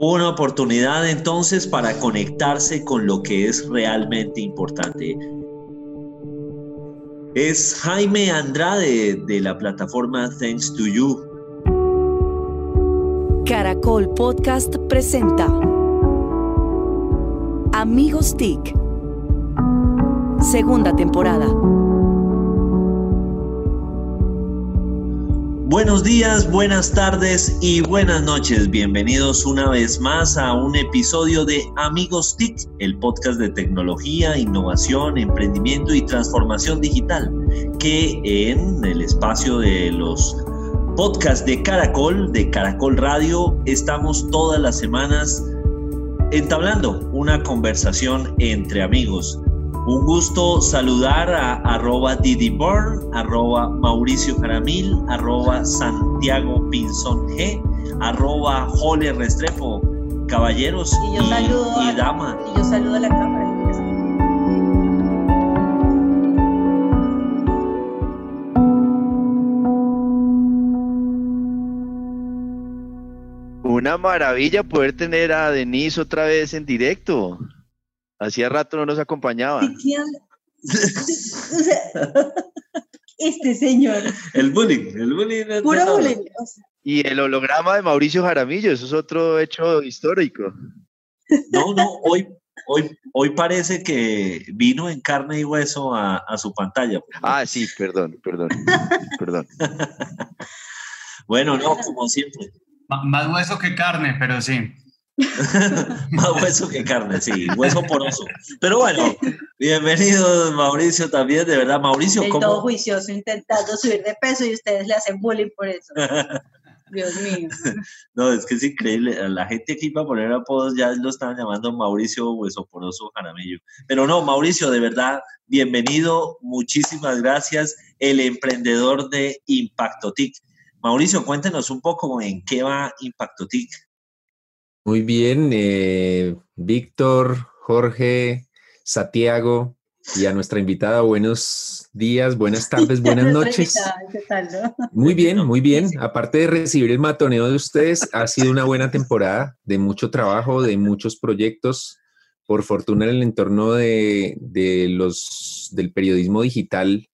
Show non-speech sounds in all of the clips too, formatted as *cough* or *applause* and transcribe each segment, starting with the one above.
Una oportunidad entonces para conectarse con lo que es realmente importante. Es Jaime Andrade de la plataforma Thanks to You. Caracol Podcast presenta Amigos TIC. Segunda temporada. Buenos días, buenas tardes y buenas noches. Bienvenidos una vez más a un episodio de Amigos TIC, el podcast de tecnología, innovación, emprendimiento y transformación digital, que en el espacio de los podcasts de Caracol, de Caracol Radio, estamos todas las semanas entablando una conversación entre amigos un gusto saludar a arroba Didi Burn, arroba Mauricio Jaramil, arroba Santiago Pinzón G, arroba Jole Restrepo, caballeros y, yo saludo y, dama. Y yo saludo a la cámara. Una maravilla poder tener a Denise otra vez en directo. Hacía rato no nos acompañaba. *laughs* este señor. El bullying, el bullying. Puro bullying. Y el holograma de Mauricio Jaramillo, eso es otro hecho histórico. No, no, hoy, hoy, hoy parece que vino en carne y hueso a, su pantalla. Ah, sí, perdón, perdón, perdón. *laughs* bueno, no, como siempre. más hueso que carne, pero sí. *laughs* Más hueso que carne, sí, hueso poroso. Pero bueno, bienvenido Mauricio también, de verdad. Mauricio, ¿cómo? todo juicioso intentando subir de peso y ustedes le hacen bullying por eso. *laughs* Dios mío. No, es que es increíble. La gente aquí para poner apodos ya lo estaban llamando Mauricio Hueso Poroso Jaramillo. Pero no, Mauricio, de verdad, bienvenido. Muchísimas gracias. El emprendedor de Impacto TIC. Mauricio, cuéntenos un poco en qué va Impacto TIC. Muy bien, eh, Víctor, Jorge, Santiago y a nuestra invitada, buenos días, buenas tardes, *laughs* buenas noches. Muy bien, muy bien. Aparte de recibir el matoneo de ustedes, ha sido una buena temporada de mucho trabajo, de muchos proyectos. Por fortuna en el entorno de, de los, del periodismo digital,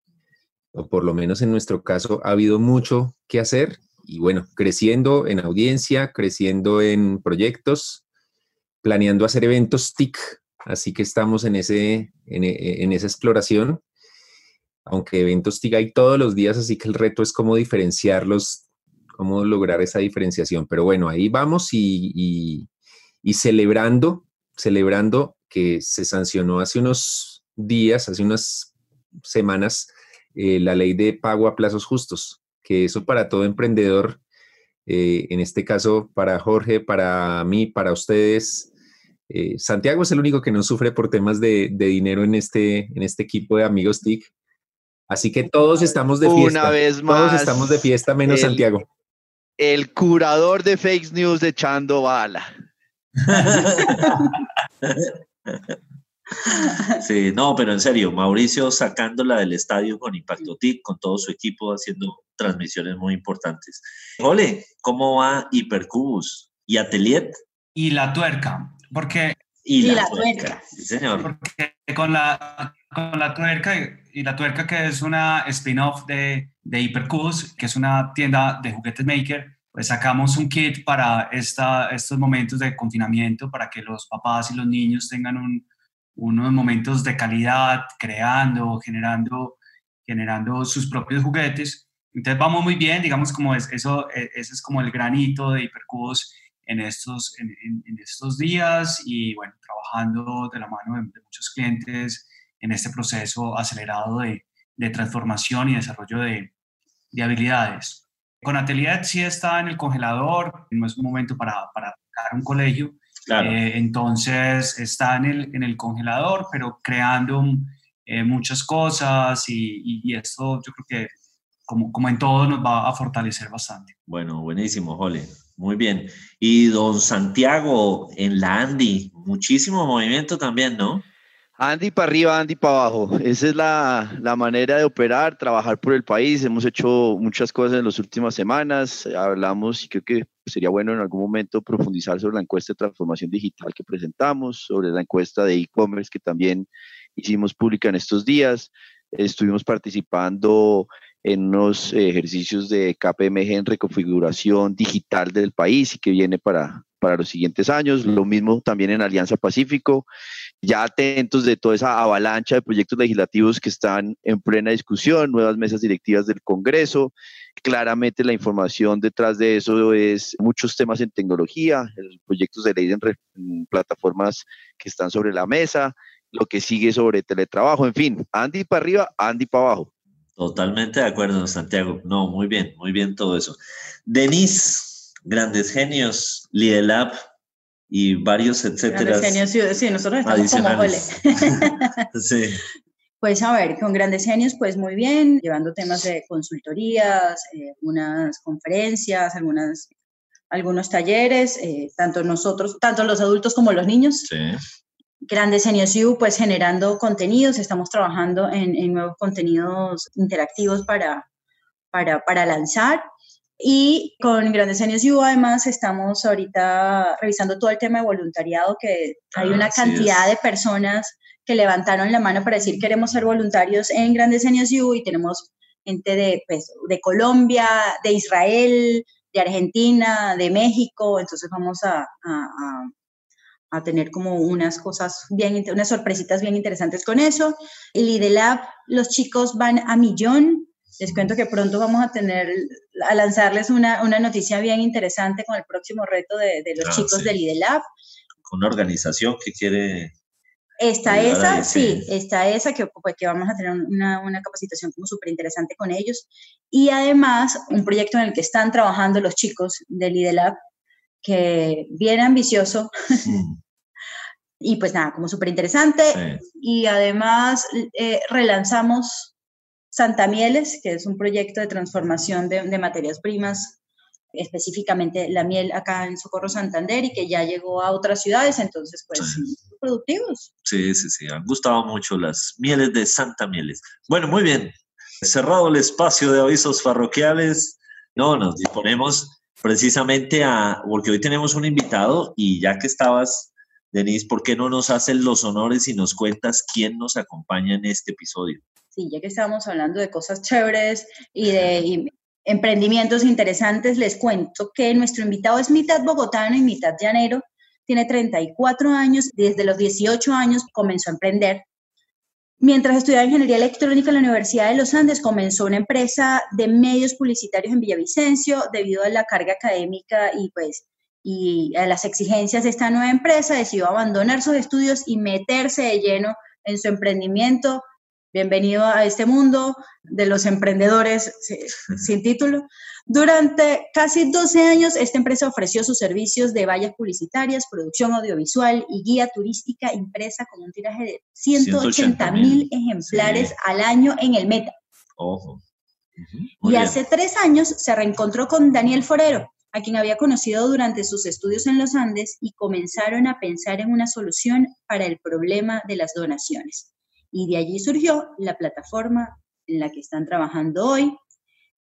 o por lo menos en nuestro caso, ha habido mucho que hacer y bueno, creciendo en audiencia, creciendo en proyectos, planeando hacer eventos TIC, así que estamos en, ese, en, esa exploración, aunque eventos TIC hay todos los días, así que el reto es cómo diferenciarlos, cómo lograr esa diferenciación, pero bueno, ahí vamos y, celebrando, celebrando que se sancionó hace unos días, hace unas semanas, eh, la ley de pago a plazos justos que eso para todo emprendedor, eh, en este caso para Jorge, para mí, para ustedes, eh, Santiago es el único que no sufre por temas de, dinero en este, en este equipo de amigos TIC. Así que todos estamos de fiesta. Una vez más. Todos estamos de fiesta, menos Santiago. El curador de fake news echando bala. *laughs* *laughs* Sí, no, pero en serio, Mauricio sacándola del estadio con Impacto TIC, con todo su equipo haciendo transmisiones muy importantes. Ole, ¿cómo va Hipercubus y Atelier? Y la tuerca, porque... Y, la, tuerca. Sí, señor. Porque con la, con la tuerca, y la tuerca que es una spin-off de, de Hipercubus, que es una tienda de juguetes maker, pues sacamos un kit para esta, estos momentos de confinamiento, para que los papás y los niños tengan un, unos momentos de calidad, creando, generando, generando sus propios juguetes. Entonces vamos muy bien, digamos como es, eso, e, ese es como el granito de Hipercubos en estos, en, en, estos días y bueno, trabajando de la mano de, muchos clientes en este proceso acelerado de, de transformación y desarrollo de, de, habilidades. Con Atelier sí está en el congelador, no es un momento para, para un colegio, eh, entonces está en el, en el, congelador, pero creando eh, muchas cosas y, y, esto yo creo que como, como en todo nos va a fortalecer bastante. Bueno, buenísimo, Jole. Muy bien. Y don Santiago en la Andy, muchísimo movimiento también, ¿no? Andy para arriba, Andy para abajo. Esa es la, la, manera de operar, trabajar por el país. Hemos hecho muchas cosas en las últimas semanas. Hablamos y creo que sería bueno en algún momento profundizar sobre la encuesta de transformación digital que presentamos, sobre la encuesta de e-commerce que también hicimos pública en estos días. Estuvimos participando en unos ejercicios de KPMG en reconfiguración digital del país y que viene para, para los siguientes años. Lo mismo también en Alianza Pacífico. Ya atentos de toda esa avalancha de proyectos legislativos que están en plena discusión, nuevas mesas directivas del Congreso. Claramente la información detrás de eso es muchos temas en tecnología, proyectos de ley en, plataformas que están sobre la mesa, lo que sigue sobre teletrabajo, en fin, Andy para arriba, Andy para abajo. Totalmente de acuerdo, Santiago. No, muy bien, muy bien todo eso. Denise, grandes genios, Lidelab y varios, etcétera. Grandes genios, sí, nosotros estamos como jole. *laughs* sí. Pues a ver, con Grandes Genios, pues muy bien, llevando temas de consultorías, eh, algunas conferencias, algunas, algunos talleres, eh, tanto nosotros, tanto los adultos como los niños. Sí. Grandes Genios U, pues generando contenidos, estamos trabajando en, en nuevos contenidos interactivos para, para, para lanzar. Y con Grandes Años U, además, estamos ahorita revisando todo el tema de voluntariado, que hay una cantidad de personas que levantaron la mano para decir queremos ser voluntarios en Grandes Años U y tenemos gente de, pues, de Colombia, de Israel, de Argentina, de México, entonces vamos a, a, a, a tener como unas cosas bien, unas sorpresitas bien interesantes con eso. El IDELAB, los chicos van a millón, les cuento que pronto vamos a tener, a lanzarles una, una noticia bien interesante con el próximo reto de, de los ah, chicos del IDELAB. Con una organización que quiere... Está esa, sí, está esa, que, pues, que vamos a tener una, una capacitación como súper interesante con ellos. Y además, un proyecto en el que están trabajando los chicos del IDELAB, que bien ambicioso. Mm. *laughs* y pues nada, como súper interesante. Y además eh, relanzamos Santa Mieles, que es un proyecto de transformación de, materias primas, específicamente la miel acá en Socorro Santander y que ya llegó a otras ciudades, entonces pues productivos. Sí, sí, sí, han gustado mucho las mieles de Santa Mieles. Bueno, muy bien, cerrado el espacio de avisos parroquiales, no, nos disponemos precisamente a, porque hoy tenemos un invitado y ya que estabas, Denise, ¿por qué no nos hacen los honores y nos cuentas quién nos acompaña en este episodio? sí, ya que estábamos hablando de cosas chéveres y de emprendimientos interesantes, les cuento que nuestro invitado es mitad bogotano y mitad llanero. Tiene 34 años, desde los 18 años comenzó a emprender. Mientras estudiaba ingeniería electrónica en la Universidad de los Andes, comenzó una empresa de medios publicitarios en Villavicencio debido a la carga académica y pues y a las exigencias de esta nueva empresa, decidió abandonar sus estudios y meterse de lleno en su emprendimiento Bienvenido a este mundo de los emprendedores sin título. Durante casi 12 años, esta empresa ofreció sus servicios de vallas publicitarias, producción audiovisual y guía turística impresa con un tiraje de 180 mil ejemplares al año en el Meta. Ojo. Y hace tres años se reencontró con Daniel Forero, a quien había conocido durante sus estudios en los Andes y comenzaron a pensar en una solución para el problema de las donaciones. Y de allí surgió la plataforma en la que están trabajando hoy,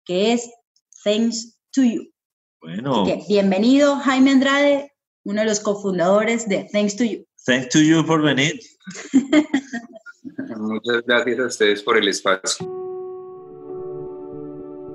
que es Thanks to You. Bueno. bienvenido, Jaime Andrade, uno de los cofundadores de Thanks to You. Thanks to You por venir. *laughs* Muchas gracias a ustedes por el espacio.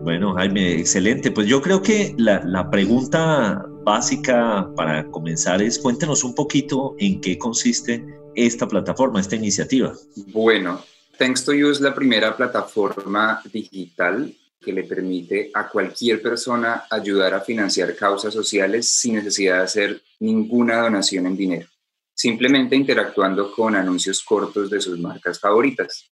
Bueno, Jaime, excelente. Pues yo creo que la, la, pregunta básica para comenzar es cuéntenos un poquito en qué consiste esta plataforma, esta iniciativa? Bueno, Thanks to You es la primera plataforma digital que le permite a cualquier persona ayudar a financiar causas sociales sin necesidad de hacer ninguna donación en dinero, simplemente interactuando con anuncios cortos de sus marcas favoritas.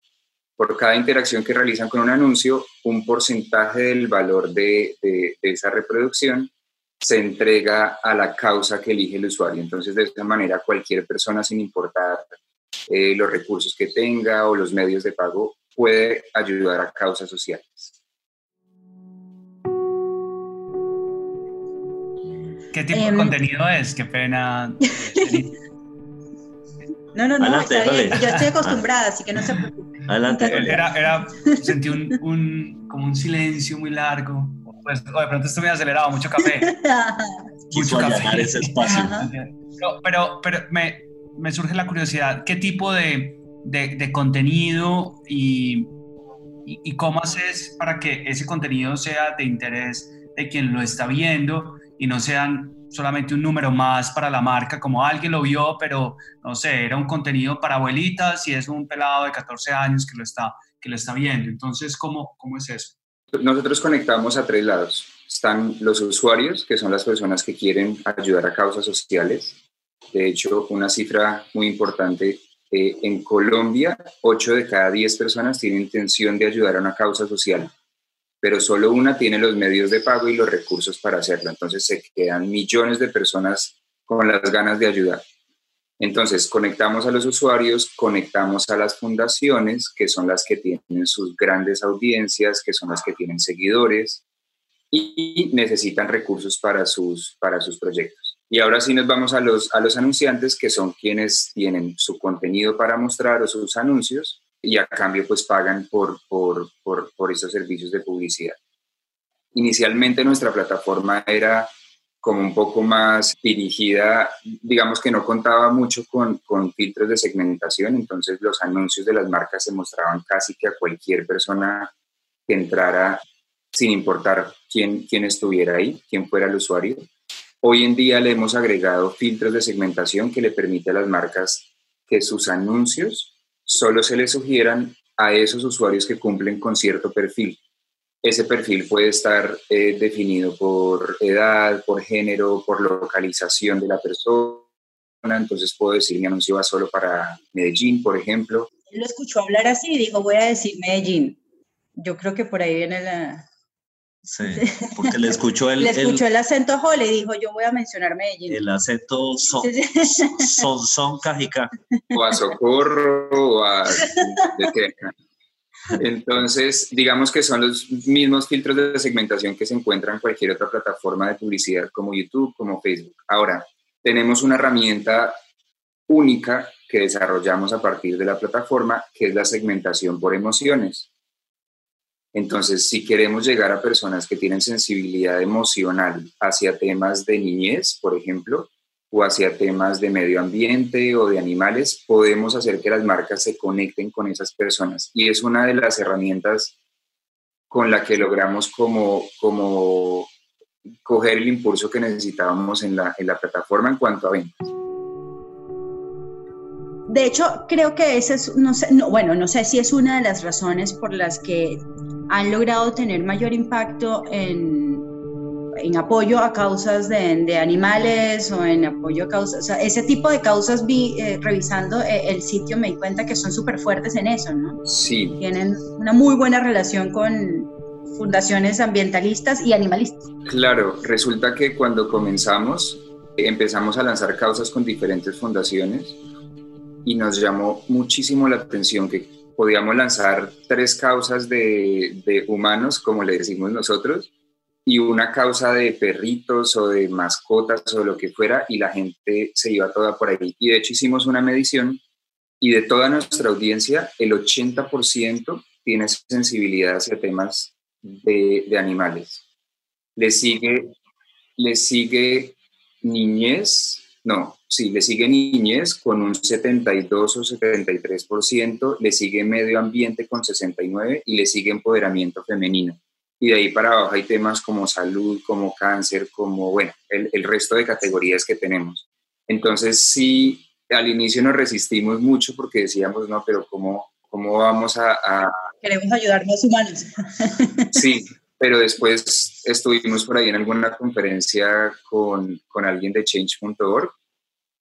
Por cada interacción que realizan con un anuncio, un porcentaje del valor de, de esa reproducción se entrega a la causa que elige el usuario. Entonces, de esa manera, cualquier persona, sin importar eh, los recursos que tenga o los medios de pago, puede ayudar a causas sociales. ¿Qué tipo de em, contenido es? Qué pena. *laughs* No, no, no, está bien. Yo estoy acostumbrada, así que no se preocupe. Adelante. Era, era, sentí un, un, como un silencio muy largo. Pues, de pronto estoy muy acelerado, mucho café. *laughs* mucho café. ese espacio. Pero, pero, pero me, me, surge la curiosidad, ¿qué tipo de, de, de contenido y, y, y, cómo haces para que ese contenido sea de interés de quien lo está viendo y no sean solamente un número más para la marca, como alguien lo vio, pero no sé, era un contenido para abuelitas y es un pelado de 14 años que lo está, que lo está viendo. Entonces, ¿cómo, ¿cómo es eso? Nosotros conectamos a tres lados. Están los usuarios, que son las personas que quieren ayudar a causas sociales. De hecho, una cifra muy importante, eh, en Colombia, 8 de cada 10 personas tienen intención de ayudar a una causa social pero solo una tiene los medios de pago y los recursos para hacerlo. Entonces se quedan millones de personas con las ganas de ayudar. Entonces conectamos a los usuarios, conectamos a las fundaciones, que son las que tienen sus grandes audiencias, que son las que tienen seguidores y necesitan recursos para sus, para sus proyectos. Y ahora sí nos vamos a los, a los anunciantes, que son quienes tienen su contenido para mostrar o sus anuncios y a cambio pues pagan por, por, por, por estos servicios de publicidad. Inicialmente nuestra plataforma era como un poco más dirigida, digamos que no contaba mucho con, filtros de segmentación, entonces los anuncios de las marcas se mostraban casi que a cualquier persona que entrara, sin importar quién, quién estuviera ahí, quién fuera el usuario. Hoy en día le hemos agregado filtros de segmentación que le permite a las marcas que sus anuncios solo se le sugieran a esos usuarios que cumplen con cierto perfil. Ese perfil puede estar eh, definido por edad, por género, por localización de la persona. Entonces puedo decir mi anuncio va solo para Medellín, por ejemplo. Lo escuchó hablar así y dijo, voy a decir Medellín. Yo creo que por ahí viene la, Sí, porque le escuchó el, le escuchó el, acento le dijo, yo voy a mencionar Medellín. El acento son, son, son cajica. O a Socorro, o a... Entonces, digamos que son los mismos filtros de segmentación que se encuentran en cualquier otra plataforma de publicidad como YouTube, como Facebook. Ahora, tenemos una herramienta única que desarrollamos a partir de la plataforma, que es la segmentación por emociones. Entonces, si queremos llegar a personas que tienen sensibilidad emocional hacia temas de niñez, por ejemplo, o hacia temas de medio ambiente o de animales, podemos hacer que las marcas se conecten con esas personas. Y es una de las herramientas con la que logramos como, como coger el impulso que necesitábamos en la, en la plataforma en cuanto a ventas. De hecho, creo que esa es, no sé, no, bueno, no sé si es una de las razones por las que han logrado tener mayor impacto en, en apoyo a causas de, de, animales o en apoyo a causas, o sea, ese tipo de causas vi, eh, revisando eh, el sitio me di cuenta que son súper fuertes en eso, ¿no? Sí. Tienen una muy buena relación con fundaciones ambientalistas y animalistas. Claro, resulta que cuando comenzamos empezamos a lanzar causas con diferentes fundaciones y nos llamó muchísimo la atención que podíamos lanzar tres causas de, de, humanos, como le decimos nosotros, y una causa de perritos o de mascotas o lo que fuera, y la gente se iba toda por ahí. Y de hecho hicimos una medición y de toda nuestra audiencia, el 80% tiene sensibilidad hacia temas de, de animales. Le sigue, le sigue niñez, no, sí, le sigue niñez con un 72 o 73%, le sigue medio ambiente con 69 y le sigue empoderamiento femenino. Y de ahí para abajo hay temas como salud, como cáncer, como, bueno, el, el resto de categorías que tenemos. Entonces sí, al inicio nos resistimos mucho porque decíamos, no, pero ¿cómo, cómo vamos a, a... Queremos ayudar más humanos. *laughs* Sí, pero después estuvimos por ahí en alguna conferencia con, con alguien de change.org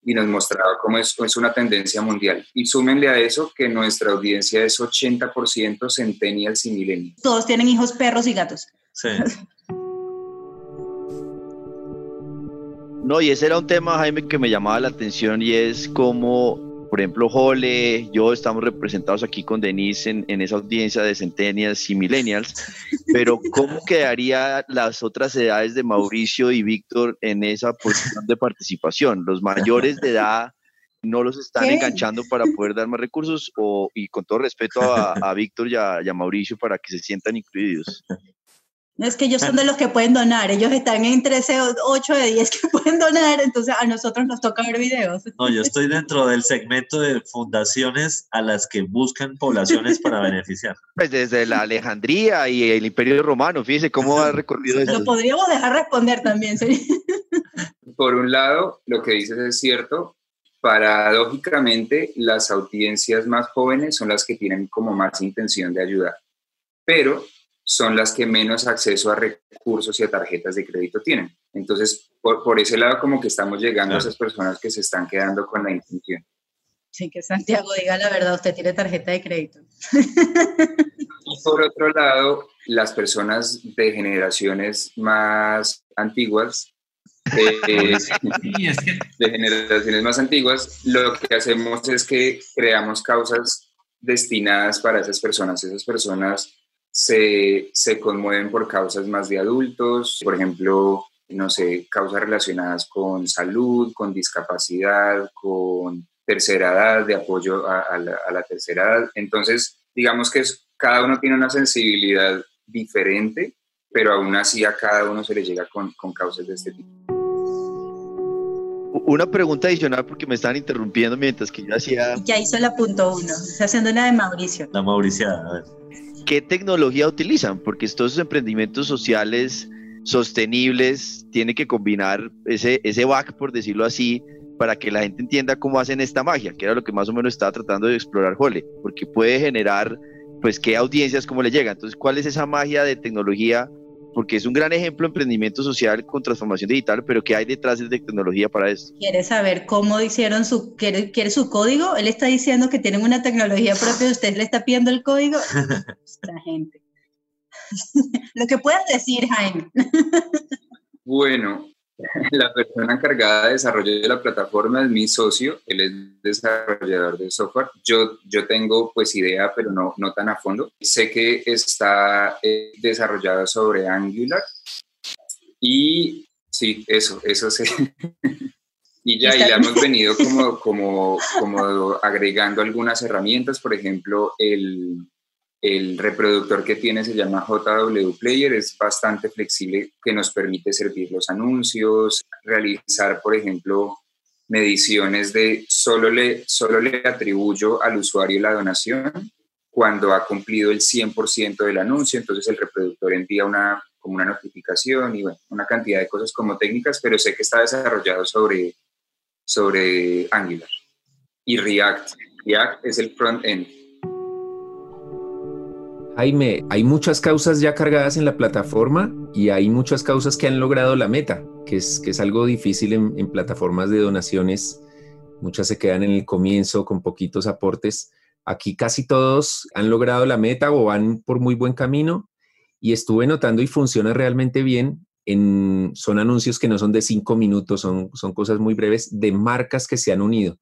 y nos mostraba cómo es, es, una tendencia mundial. Y súmenle a eso que nuestra audiencia es 80% centennials y millennials. Todos tienen hijos, perros y gatos. Sí. No, y ese era un tema, Jaime, que me llamaba la atención y es cómo por ejemplo, Jole, yo estamos representados aquí con Denise en, en, esa audiencia de centennials y millennials, pero ¿cómo quedaría las otras edades de Mauricio y Víctor en esa posición de participación? Los mayores de edad no los están enganchando para poder dar más recursos o, y con todo respeto a, a Víctor y a Mauricio para que se sientan incluidos. No es que ellos son de los que pueden donar, ellos están en 13, 8 de 10 que *laughs* pueden donar, entonces a nosotros nos toca ver videos. No, yo estoy dentro del segmento de fundaciones a las que buscan poblaciones para *laughs* beneficiar. Pues desde la Alejandría y el Imperio Romano, fíjese cómo ha recorrido eso. Lo podríamos dejar responder también, ¿sí? *laughs* Por un lado, lo que dices es cierto, paradójicamente las audiencias más jóvenes son las que tienen como más intención de ayudar, pero son las que menos acceso a recursos y a tarjetas de crédito tienen. Entonces, por, ese lado, como que estamos llegando a esas personas que se están quedando con la intención. Sí, que Santiago diga la verdad, usted tiene tarjeta de crédito. *laughs* Y por otro lado, las personas de generaciones más antiguas, eh, *laughs* de generaciones más antiguas, lo que hacemos es que creamos causas destinadas para esas personas. Esas personas se, se conmueven por causas más de adultos, por ejemplo, no sé, causas relacionadas con salud, con discapacidad, con tercera edad, de apoyo a, la, tercera edad. Entonces, digamos que cada uno tiene una sensibilidad diferente, pero aún así a cada uno se le llega con, con causas de este tipo. Una pregunta adicional porque me estaban interrumpiendo mientras que yo hacía... Ya hizo la punto uno, está haciendo una de Mauricio. La Mauriciada, a ver. ¿Qué tecnología utilizan? Porque estos emprendimientos sociales sostenibles tienen que combinar ese, ese back, por decirlo así, para que la gente entienda cómo hacen esta magia, que era lo que más o menos estaba tratando de explorar Jole, porque puede generar, pues, qué audiencias, cómo le llega. Entonces, ¿cuál es esa magia de tecnología porque es un gran ejemplo de emprendimiento social con transformación digital, pero ¿qué hay detrás de tecnología para esto? ¿Quiere saber cómo hicieron su, quiere, quiere su código? Él está diciendo que tienen una tecnología propia, usted le está pidiendo el código. *laughs* La gente. *laughs* Lo que puedas decir, Jaime. Bueno, *laughs* La persona encargada de desarrollo de la plataforma es mi socio, él es desarrollador de software. Yo, yo tengo pues idea, pero no, no tan a fondo. Sé que está eh, desarrollado sobre Angular y sí, eso, eso sé. *laughs* y ya, y le hemos venido como, como, como agregando algunas herramientas, por ejemplo, el, el reproductor que tiene se llama JW Player, es bastante flexible que nos permite servir los anuncios, realizar, por ejemplo, mediciones de solo le, solo le atribuyo al usuario la donación cuando ha cumplido el 100% del anuncio, entonces el reproductor envía una, como una notificación y una cantidad de cosas como técnicas, pero sé que está desarrollado sobre, sobre Angular y React. React es el front-end Jaime, hay muchas causas ya cargadas en la plataforma y hay muchas causas que han logrado la meta, que es, algo difícil en, plataformas de donaciones. Muchas se quedan en el comienzo con poquitos aportes. Aquí casi todos han logrado la meta o van por muy buen camino y estuve notando y funciona realmente bien. En, son anuncios que no son de cinco minutos, son, cosas muy breves de marcas que se han unido.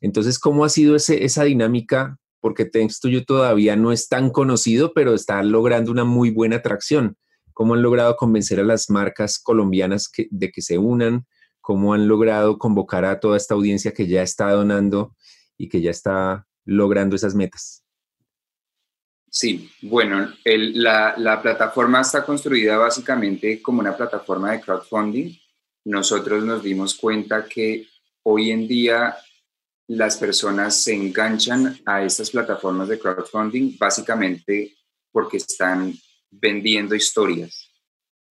Entonces, ¿cómo ha sido esa dinámica porque to You todavía no es tan conocido, pero está logrando una muy buena atracción. ¿Cómo han logrado convencer a las marcas colombianas de que se unan? ¿Cómo han logrado convocar a toda esta audiencia que ya está donando y que ya está logrando esas metas? Sí, bueno, la plataforma está construida básicamente como una plataforma de crowdfunding. Nosotros nos dimos cuenta que hoy en día las personas se enganchan a estas plataformas de crowdfunding básicamente porque están vendiendo historias.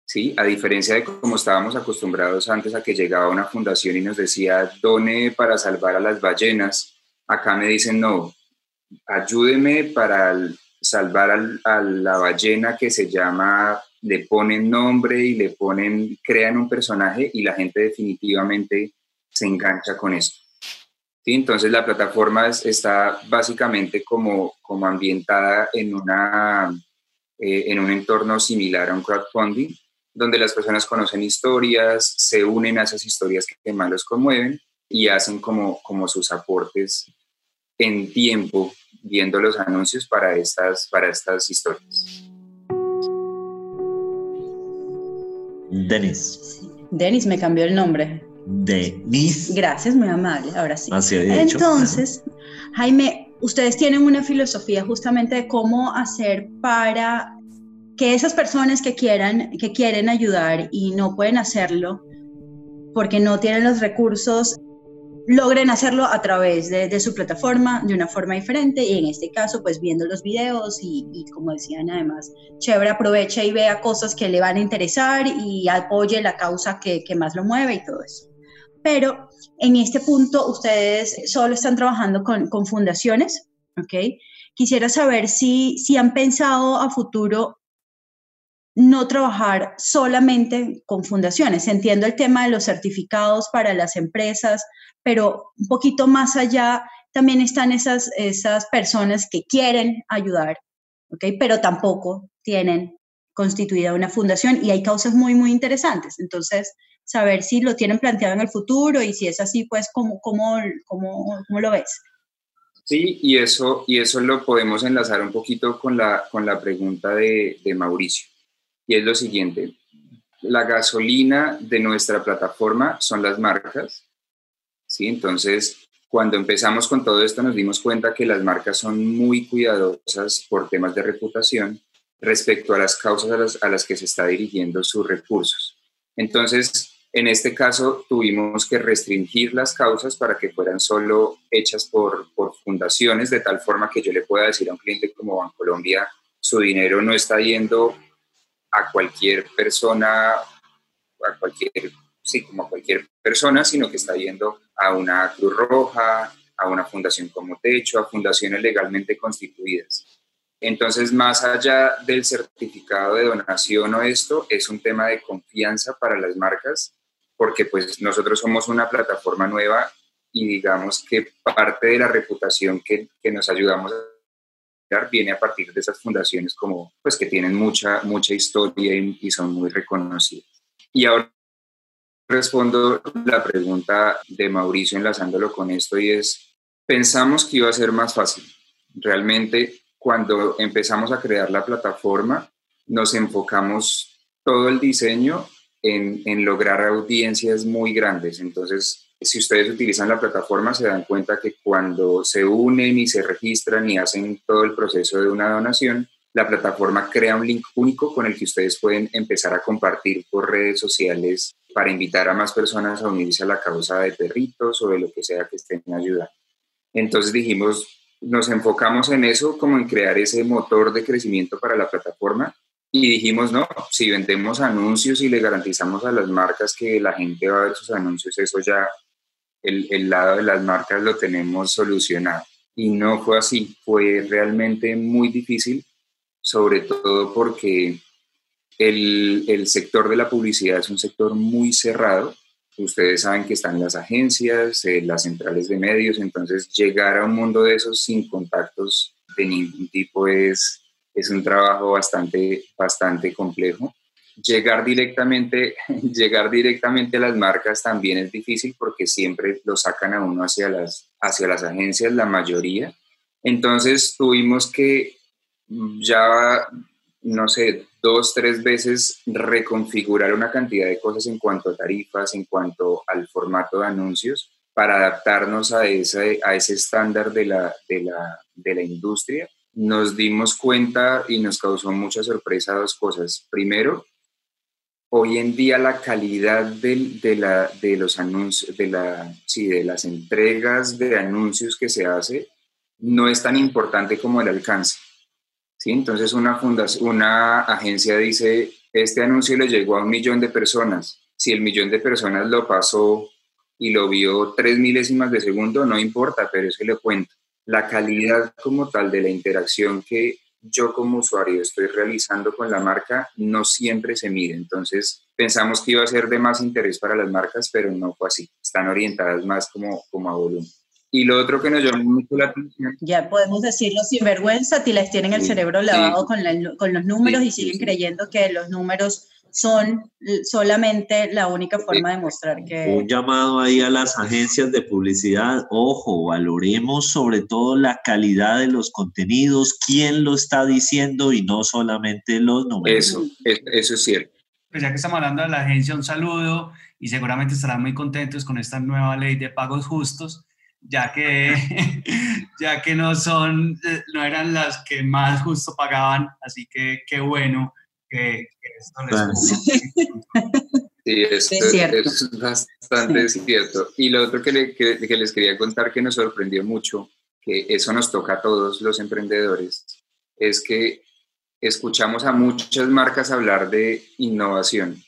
¿sí? A diferencia de como estábamos acostumbrados antes a que llegaba una fundación y nos decía, done para salvar a las ballenas, acá me dicen, no, ayúdeme para salvar a la ballena que se llama, le ponen nombre y le ponen, crean un personaje y la gente definitivamente se engancha con esto. Entonces la plataforma está básicamente como, como ambientada en, una, eh, en un entorno similar a un crowdfunding, donde las personas conocen historias, se unen a esas historias que más los conmueven y hacen como, como sus aportes en tiempo viendo los anuncios para estas, para estas historias. Denis. Denis me cambió el nombre. Denise. Gracias, muy amable. Ahora sí. Así dicho. Entonces, Jaime, ustedes tienen una filosofía justamente de cómo hacer para que esas personas que quieran, que quieren ayudar y no pueden hacerlo porque no tienen los recursos, logren hacerlo a través de, su plataforma de una forma diferente y en este caso pues viendo los videos y, como decían además, chévere aprovecha y vea cosas que le van a interesar y apoye la causa que, que más lo mueve y todo eso. Pero en este punto ustedes solo están trabajando con, fundaciones, ¿ok? Quisiera saber si, si han pensado a futuro no trabajar solamente con fundaciones. Entiendo el tema de los certificados para las empresas, pero un poquito más allá también están esas, esas personas que quieren ayudar, ¿ok? Pero tampoco tienen constituida una fundación y hay causas muy, muy interesantes. Entonces, saber si lo tienen planteado en el futuro y si es así, pues, ¿cómo, cómo, cómo, cómo lo ves? Sí, y eso, y eso lo podemos enlazar un poquito con la, con la pregunta de, de Mauricio y es lo siguiente. La gasolina de nuestra plataforma son las marcas. ¿sí? Entonces, cuando empezamos con todo esto nos dimos cuenta que las marcas son muy cuidadosas por temas de reputación respecto a las causas a las, a las que se está dirigiendo sus recursos. Entonces, en este caso, tuvimos que restringir las causas para que fueran solo hechas por, por fundaciones, de tal forma que yo le pueda decir a un cliente como Bancolombia, su dinero no está yendo a cualquier persona, a cualquier, sí, como a cualquier persona, sino que está yendo a una Cruz Roja, a una fundación como Techo, a fundaciones legalmente constituidas. Entonces, más allá del certificado de donación o esto, es un tema de confianza para las marcas, porque pues nosotros somos una plataforma nueva y digamos que parte de la reputación que, que nos ayudamos a viene a partir de esas fundaciones como pues que tienen mucha mucha historia y, son muy reconocidas. Y ahora respondo la pregunta de Mauricio enlazándolo con esto y es pensamos que iba a ser más fácil. Realmente cuando empezamos a crear la plataforma nos enfocamos todo el diseño en, lograr audiencias muy grandes. Entonces si ustedes utilizan la plataforma se dan cuenta que cuando se unen y se registran y hacen todo el proceso de una donación, la plataforma crea un link único con el que ustedes pueden empezar a compartir por redes sociales para invitar a más personas a unirse a la causa de perritos o de lo que sea que estén ayudando. Entonces dijimos, nos enfocamos en eso, como en crear ese motor de crecimiento para la plataforma y dijimos, no, si vendemos anuncios y le garantizamos a las marcas que la gente va a ver sus anuncios, eso ya el, lado de las marcas lo tenemos solucionado. Y no fue así, fue realmente muy difícil, sobre todo porque el, el, sector de la publicidad es un sector muy cerrado. Ustedes saben que están las agencias, eh, las centrales de medios, entonces llegar a un mundo de esos sin contactos de ningún tipo es, es un trabajo bastante, bastante complejo llegar directamente, *laughs* llegar directamente a las marcas también es difícil porque siempre lo sacan a uno hacia las, hacia las agencias, la mayoría. Entonces tuvimos que ya, no sé, dos, tres veces reconfigurar una cantidad de cosas en cuanto a tarifas, en cuanto al formato de anuncios, para adaptarnos a ese, a ese estándar de la, de, la, de la industria. Nos dimos cuenta y nos causó mucha sorpresa dos cosas. Primero, hoy en día la calidad de, la, de los anuncios, de, la, sí, de las entregas de anuncios que se hace, no es tan importante como el alcance. ¿sí? Entonces una, fundación, una agencia dice, este anuncio le llegó a un millón de personas. Si el millón de personas lo pasó y lo vio tres milésimas de segundo, no importa, pero eso le cuento. La calidad como tal de la interacción que yo como usuario estoy realizando con la marca no siempre se mide. Entonces pensamos que iba a ser de más interés para las marcas, pero no fue así. Están orientadas más como, como a volumen. Y lo otro que nos llamó mucho la atención. Ya podemos decirlo sin vergüenza, les tienen el cerebro lavado con, con, los números y siguen creyendo que los números son solamente la única forma de mostrar que... Un llamado ahí a las agencias de publicidad, ojo, valoremos sobre todo la calidad de los contenidos, quién lo está diciendo y no solamente los números. Eso, eso es cierto. pues ya que estamos hablando de la agencia, un saludo y seguramente estarán muy contentos con esta nueva ley de pagos justos, ya que, *laughs* ya que no, son, no eran las que más justo pagaban, así que qué bueno que, esto les Sí, esto es, cierto. es bastante cierto. Y lo otro que, que les quería contar que nos sorprendió mucho, que eso nos toca a todos los emprendedores, es que escuchamos a muchas marcas hablar de innovación.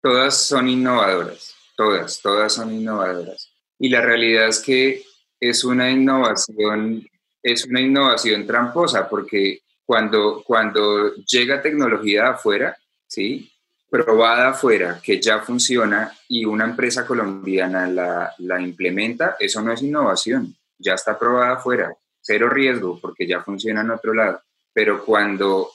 Todas son innovadoras, todas, todas son innovadoras. Y la realidad es que es una innovación, es una innovación tramposa, porque cuando, cuando llega tecnología afuera, ¿sí? probada afuera, que ya funciona y una empresa colombiana la, la implementa, eso no es innovación, ya está probada afuera, cero riesgo porque ya funciona en otro lado. Pero cuando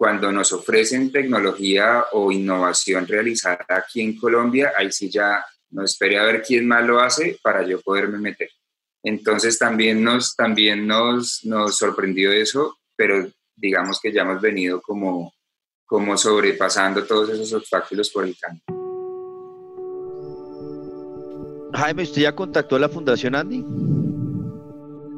cuando nos ofrecen tecnología o innovación realizada aquí en Colombia, ahí sí ya no esperé a ver quién más lo hace para yo poderme meter. Entonces también nos, también nos, nos sorprendió eso, pero digamos que ya hemos venido como, como sobrepasando todos esos obstáculos por el camino. Jaime, ¿usted ya contactó a la Fundación Andy?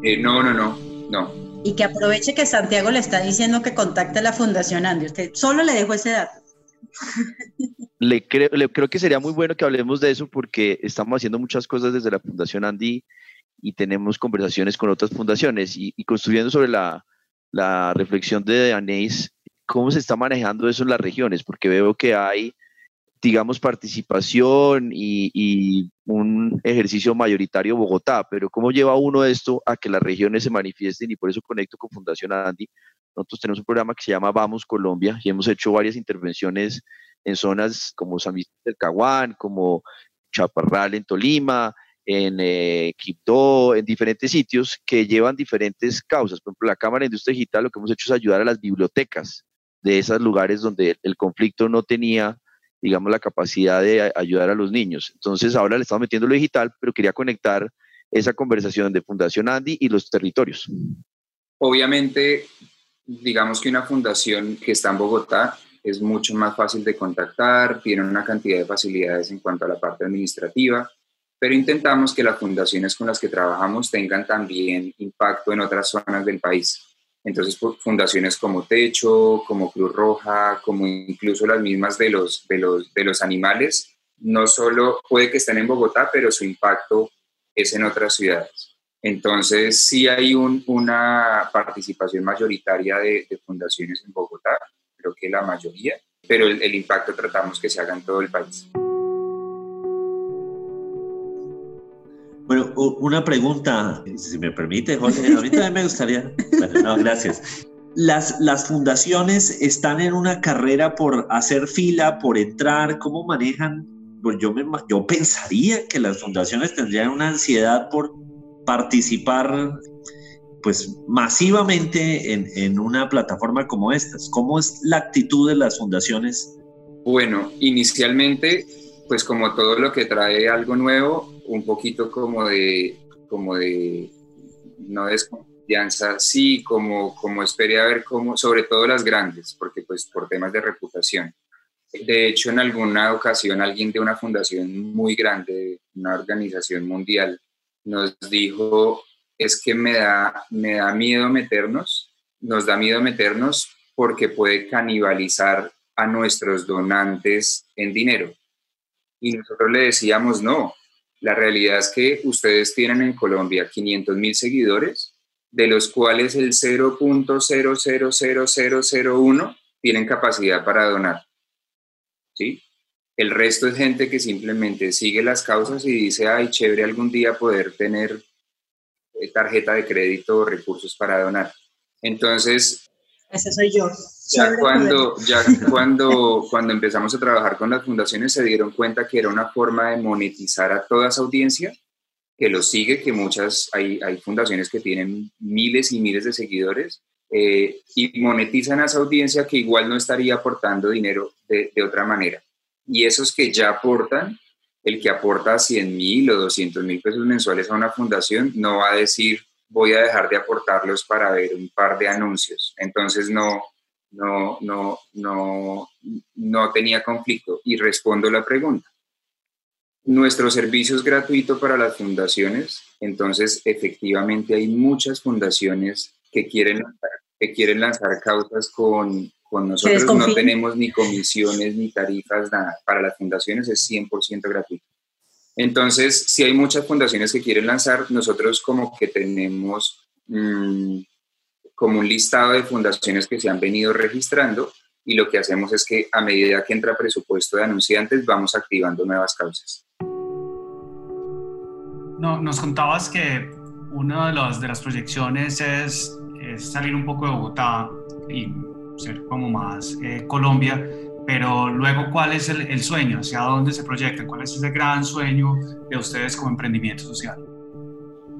Eh, no, no, no, no y que aproveche que Santiago le está diciendo que contacte a la Fundación Andy. Usted solo le dejo ese dato. *laughs* Le creo, le creo que sería muy bueno que hablemos de eso porque estamos haciendo muchas cosas desde la Fundación Andy y tenemos conversaciones con otras fundaciones y, construyendo sobre la, la reflexión de Anais, cómo se está manejando eso en las regiones, porque veo que hay digamos, participación y, un ejercicio mayoritario Bogotá, pero ¿cómo lleva uno esto a que las regiones se manifiesten? Y por eso conecto con Fundación Andy. Nosotros tenemos un programa que se llama Vamos Colombia y hemos hecho varias intervenciones en zonas como San Vicente del Caguán, como Chaparral en Tolima, en eh, Quibdó, en diferentes sitios que llevan diferentes causas. Por ejemplo, la Cámara de Industria Digital lo que hemos hecho es ayudar a las bibliotecas de esos lugares donde el conflicto no tenía digamos, la capacidad de ayudar a los niños. Entonces, ahora le estamos metiendo lo digital, pero quería conectar esa conversación de Fundación Andy y los territorios. Obviamente, digamos que una fundación que está en Bogotá es mucho más fácil de contactar, tiene una cantidad de facilidades en cuanto a la parte administrativa, pero intentamos que las fundaciones con las que trabajamos tengan también impacto en otras zonas del país. Entonces, fundaciones como Techo, como Cruz Roja, como incluso las mismas de los, de los, de los animales, no solo puede que estén en Bogotá, pero su impacto es en otras ciudades. Entonces, sí hay una participación mayoritaria de, fundaciones en Bogotá, creo que la mayoría, pero el impacto tratamos que se haga en todo el país. Bueno, una pregunta, si me permite, Jorge, a mí también me gustaría. no, gracias. Las, las fundaciones están en una carrera por hacer fila, por entrar, ¿cómo manejan? Pues yo, me, yo pensaría que las fundaciones tendrían una ansiedad por participar pues masivamente en, en una plataforma como estas. ¿Cómo es la actitud de las fundaciones? Bueno, inicialmente, pues como todo lo que trae algo nuevo, un poquito como de, como de, no desconfianza, sí, como, como esperé a ver cómo, sobre todo las grandes, porque pues por temas de reputación. De hecho, en alguna ocasión alguien de una fundación muy grande, una organización mundial, nos dijo, es que me da, me da miedo meternos, nos da miedo meternos porque puede canibalizar a nuestros donantes en dinero. Y nosotros le decíamos, no, la realidad es que ustedes tienen en Colombia 500 mil seguidores, de los cuales el 0.000001 tienen capacidad para donar. ¿Sí? El resto es gente que simplemente sigue las causas y dice, ay, chévere algún día poder tener eh, tarjeta de crédito o recursos para donar. Entonces... Ese soy yo ya cuando, ya cuando, cuando empezamos a trabajar con las fundaciones se dieron cuenta que era una forma de monetizar a toda esa audiencia que lo sigue, que muchas, hay, hay fundaciones que tienen miles y miles de seguidores eh, y monetizan a esa audiencia que igual no estaría aportando dinero de, de otra manera. Y esos que ya aportan, el que aporta 100 mil o 200 mil pesos mensuales a una fundación, no va a decir voy a dejar de aportarlos para ver un par de anuncios. Entonces no, no, no, no, no tenía conflicto. Y respondo la pregunta. Nuestro servicio es gratuito para las fundaciones, entonces efectivamente hay muchas fundaciones que quieren lanzar, que quieren lanzar causas con, con nosotros. No tenemos ni comisiones ni tarifas, nada. Para las fundaciones es 100% gratuito. Entonces, si hay muchas fundaciones que quieren lanzar, nosotros como que tenemos mm, como un listado de fundaciones que se han venido registrando y lo que hacemos es que a medida que entra presupuesto de anunciantes vamos activando nuevas causas. No, nos contabas que una de las, de las proyecciones es, salir un poco de Bogotá y ser como más eh, Colombia, pero luego, ¿cuál es el, el, sueño? ¿Hacia dónde se proyectan? ¿Cuál es ese gran sueño de ustedes como emprendimiento social?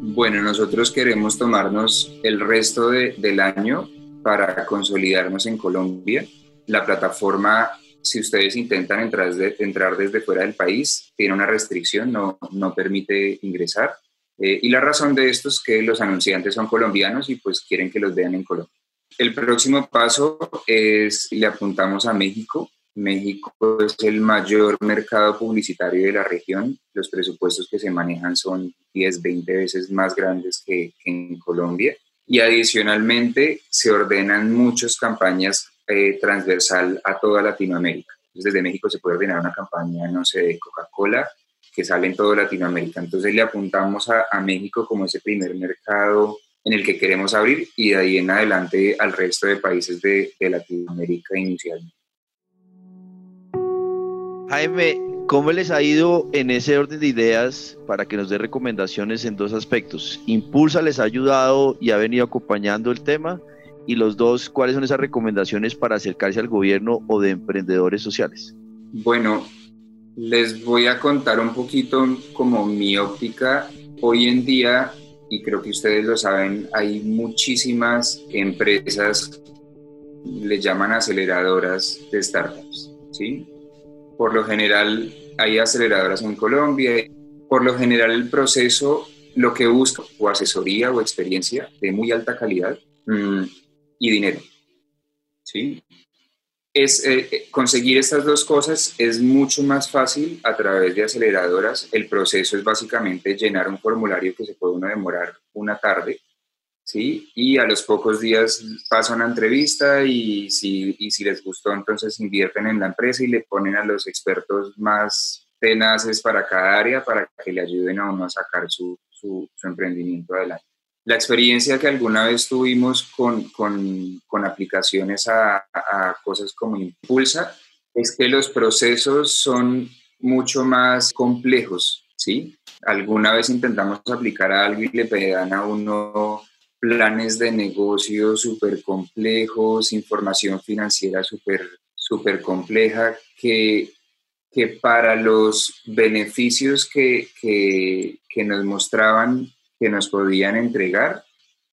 Bueno, nosotros queremos tomarnos el resto de, del año para consolidarnos en Colombia. La plataforma, si ustedes intentan entrar, entrar desde fuera del país, tiene una restricción, no, no permite ingresar. Eh, y la razón de esto es que los anunciantes son colombianos y pues quieren que los vean en Colombia. El próximo paso es, le apuntamos a México. México es el mayor mercado publicitario de la región. Los presupuestos que se manejan son 10, 20 veces más grandes que, en Colombia. Y adicionalmente se ordenan muchas campañas eh, transversal a toda Latinoamérica. desde México se puede ordenar una campaña, no sé, de Coca-Cola que sale en toda Latinoamérica. Entonces le apuntamos a, México como ese primer mercado en el que queremos abrir y de ahí en adelante al resto de países de, de Latinoamérica inicialmente. Jaime, ¿cómo les ha ido en ese orden de ideas para que nos dé recomendaciones en dos aspectos? ¿Impulsa les ha ayudado y ha venido acompañando el tema? Y los dos, ¿cuáles son esas recomendaciones para acercarse al gobierno o de emprendedores sociales? Bueno, les voy a contar un poquito como mi óptica. Hoy en día, y creo que ustedes lo saben, hay muchísimas empresas, le llaman aceleradoras de startups, ¿sí? Por lo general hay aceleradoras en Colombia. Por lo general el proceso lo que busca o asesoría o experiencia de muy alta calidad mm, y dinero. ¿sí? Es, eh, eh, conseguir estas dos cosas es mucho más fácil a través de aceleradoras. El proceso es básicamente llenar un formulario que se puede uno demorar una tarde ¿sí? Y a los pocos días pasa una entrevista y si, y si les gustó, entonces invierten en la empresa y le ponen a los expertos más tenaces para cada área para que le ayuden a uno a sacar su, su, emprendimiento adelante. La experiencia que alguna vez tuvimos con, con, con aplicaciones a, a cosas como Impulsa es que los procesos son mucho más complejos, ¿sí? Alguna vez intentamos aplicar a algo y le pedan a uno planes de negocio súper complejos, información financiera súper super compleja, que, que para los beneficios que, que, que, nos mostraban que nos podían entregar,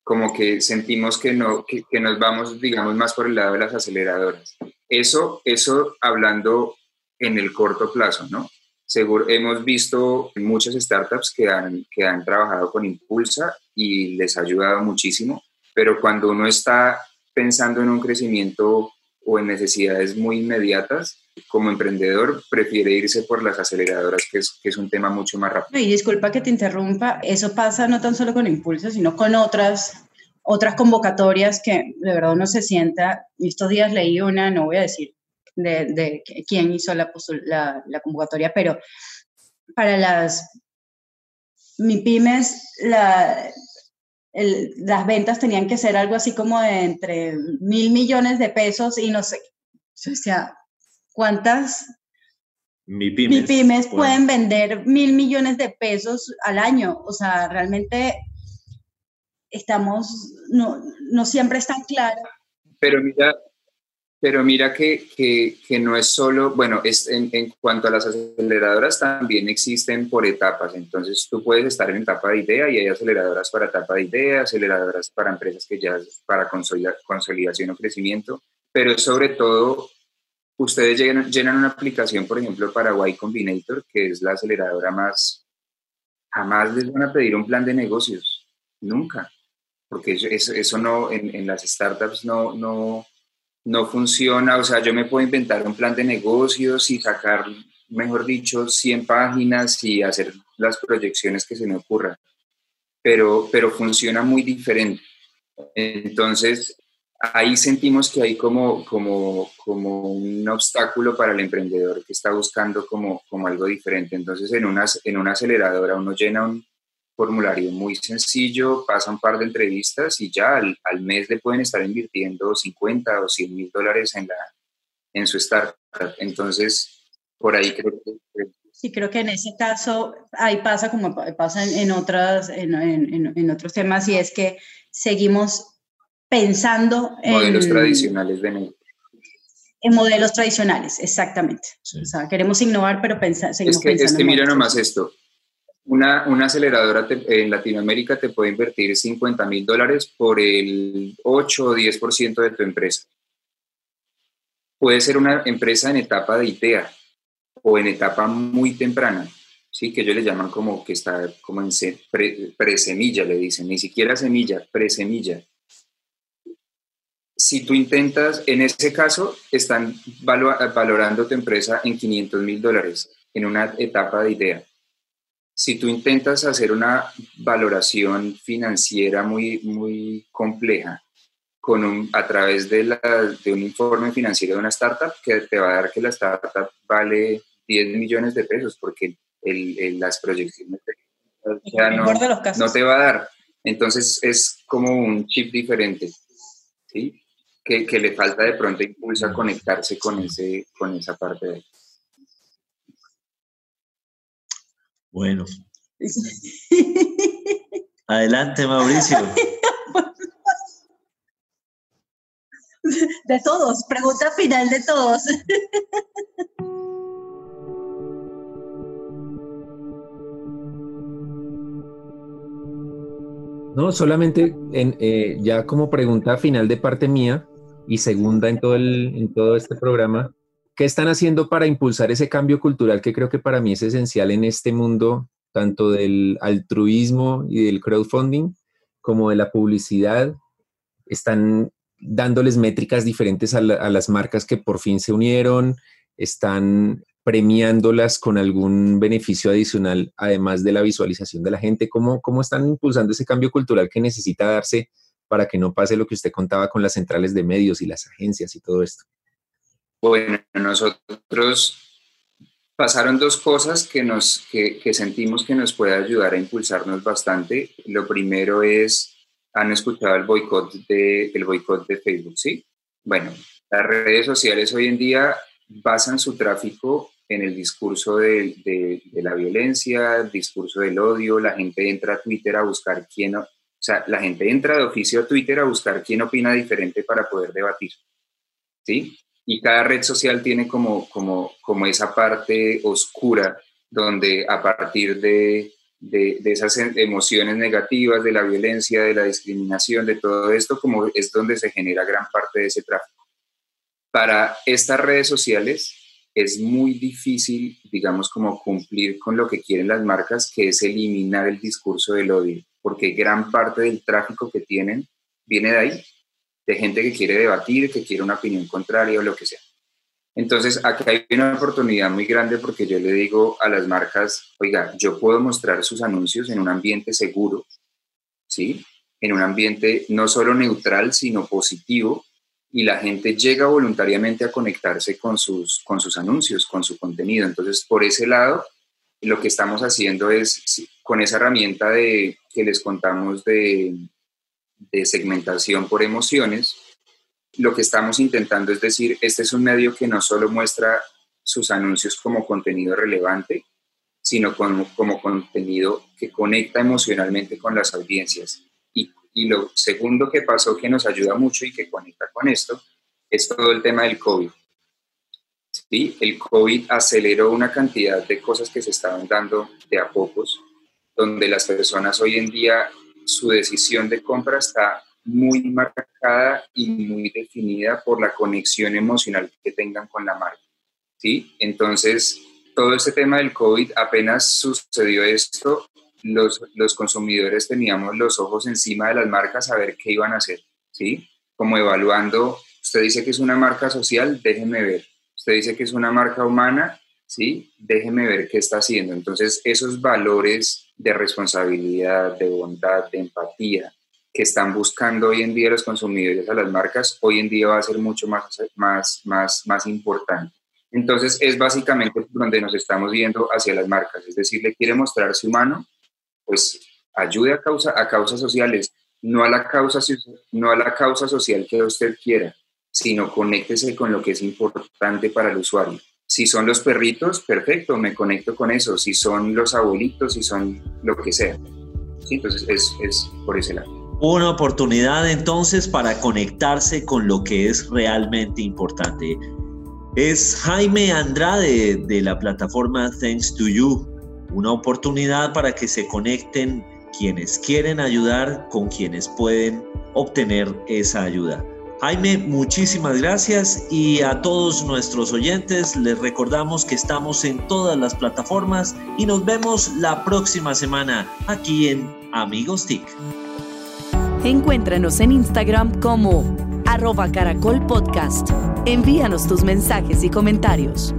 como que sentimos que, no, que, nos vamos, digamos, más por el lado de las aceleradoras. Eso, eso hablando en el corto plazo, ¿no? Seguro, hemos visto muchas startups que han, que han trabajado con Impulsa y les ha ayudado muchísimo, pero cuando uno está pensando en un crecimiento o en necesidades muy inmediatas, como emprendedor prefiere irse por las aceleradoras, que es, que es un tema mucho más rápido. Y disculpa que te interrumpa, eso pasa no tan solo con Impulsa, sino con otras, otras convocatorias que de verdad uno se sienta. Estos días leí una, no voy a decir de, de quién hizo la, la, la, convocatoria, pero para las MIPIMES, la, el, las ventas tenían que ser algo así como de entre mil millones de pesos y no sé, o sea, ¿cuántas MIPIMES, MIPIMES pueden vender mil millones de pesos al año? O sea, realmente estamos, no, no siempre es tan claro. Pero mira, pero mira que, que, no es solo, bueno, es en, cuanto a las aceleradoras también existen por etapas, entonces tú puedes estar en etapa de idea y hay aceleradoras para etapa de idea, aceleradoras para empresas que ya para consolidación o crecimiento, pero sobre todo ustedes llenan, llenan una aplicación, por ejemplo, para Y Combinator, que es la aceleradora más, jamás les van a pedir un plan de negocios, nunca, porque eso, eso no, en, en las startups no, no no funciona, o sea, yo me puedo inventar un plan de negocios y sacar, mejor dicho, 100 páginas y hacer las proyecciones que se me ocurran, pero, pero funciona muy diferente. Entonces, ahí sentimos que hay como, como, como un obstáculo para el emprendedor que está buscando como, como algo diferente. Entonces, en una, en una aceleradora uno llena un formulario muy sencillo, pasa un par de entrevistas y ya al, al mes le pueden estar invirtiendo 50 o 100 mil dólares en, la, en su startup. Entonces, por ahí creo que... Sí, creo que en ese caso ahí pasa como pasa en, en otras, en, en, en otros temas y es que seguimos pensando en modelos tradicionales de negocio. En modelos tradicionales, exactamente. O sea, queremos innovar, pero pensa, seguimos es que, pensando. Es que mira nomás esto. Una, una aceleradora en Latinoamérica te puede invertir 50 mil dólares por el 8 o 10% de tu empresa. Puede ser una empresa en etapa de ITEA o en etapa muy temprana, ¿sí? que ellos le llaman como que está como en pre-semilla, le dicen, ni siquiera semilla, pre-semilla si tú intentas, en ese caso, están valorando tu empresa en 500 mil dólares en una etapa de idea. Si tú intentas hacer una valoración financiera muy, muy compleja con un, a través de, la, de un informe financiero de una startup, que te va a dar que la startup vale 10 millones de pesos, porque el, las proyecciones no, no te va a dar. Entonces es como un chip diferente. ¿sí? que, le falta de pronto impulso a conectarse con, ese, con esa parte de. Bueno. *laughs* Adelante, Mauricio. De todos, pregunta final de todos. No, solamente en, eh, ya como pregunta final de parte mía, y segunda en todo, el, en todo este programa, ¿qué están haciendo para impulsar ese cambio cultural que creo que para mí es esencial en este mundo, tanto del altruismo y del crowdfunding, como de la publicidad? Están dándoles métricas diferentes a, las marcas que por fin se unieron, están premiándolas con algún beneficio adicional, además de la visualización de la gente? ¿Cómo, ¿Cómo están impulsando ese cambio cultural que necesita darse para que no pase lo que usted contaba con las centrales de medios y las agencias y todo esto? Bueno, nosotros pasaron dos cosas que, nos, que, sentimos que nos puede ayudar a impulsarnos bastante. Lo primero es, han escuchado el boicot de, de Facebook, ¿sí? Bueno, las redes sociales hoy en día basan su tráfico en el discurso de, de, de, la violencia, el discurso del odio, la gente entra a Twitter a buscar quién, o sea, la gente entra de oficio a Twitter a buscar quién opina diferente para poder debatir. ¿Sí? Y cada red social tiene como, como, como esa parte oscura donde a partir de, de, esas emociones negativas, de la violencia, de la discriminación, de todo esto, como es donde se genera gran parte de ese tráfico. Para estas redes sociales es muy difícil, digamos, como cumplir con lo que quieren las marcas, que es eliminar el discurso del odio porque gran parte del tráfico que tienen viene de ahí, de gente que quiere debatir, que quiere una opinión contraria o lo que sea. Entonces, aquí hay una oportunidad muy grande porque yo le digo a las marcas, oiga, yo puedo mostrar sus anuncios en un ambiente seguro, ¿sí? En un ambiente no solo neutral, sino positivo, y la gente llega voluntariamente a conectarse con sus, con sus anuncios, con su contenido. Entonces, por ese lado, lo que estamos haciendo es, con esa herramienta de, que les contamos de, de segmentación por emociones, lo que estamos intentando es decir, este es un medio que no solo muestra sus anuncios como contenido relevante, sino como, como contenido que conecta emocionalmente con las audiencias. Y, y, lo segundo que pasó que nos ayuda mucho y que conecta con esto es todo el tema del COVID. ¿Sí? El COVID aceleró una cantidad de cosas que se estaban dando de a pocos donde las personas hoy en día su decisión de compra está muy marcada y muy definida por la conexión emocional que tengan con la marca. ¿sí? Entonces, todo este tema del COVID, apenas sucedió esto, los, los consumidores teníamos los ojos encima de las marcas a ver qué iban a hacer, ¿sí? Como evaluando Usted dice que es una marca social, déjeme ver. Usted dice que es una marca humana, ¿sí? Déjeme ver qué está haciendo. Entonces, esos valores de responsabilidad, de bondad, de empatía que están buscando hoy en día los consumidores a las marcas, hoy en día va a ser mucho más, más, más, más importante. Entonces, es básicamente donde nos estamos viendo hacia las marcas. Es decir, le quiere mostrarse humano, pues ayude a, causa, a causas sociales, no a, la causa, no a la causa social que usted quiera, sino conéctese con lo que es importante para el usuario. Si son los perritos, perfecto, me conecto con eso. Si son los abuelitos, si son lo que sea. Entonces es, es por ese lado. Una oportunidad entonces para conectarse con lo que es realmente importante. Es Jaime Andrade de la plataforma Thanks to You. Una oportunidad para que se conecten quienes quieren ayudar con quienes pueden obtener esa ayuda. Jaime, muchísimas gracias y a todos nuestros oyentes les recordamos que estamos en todas las plataformas y nos vemos la próxima semana aquí en Amigos TIC. Encuéntranos en Instagram como arroba caracol podcast. Envíanos tus mensajes y comentarios.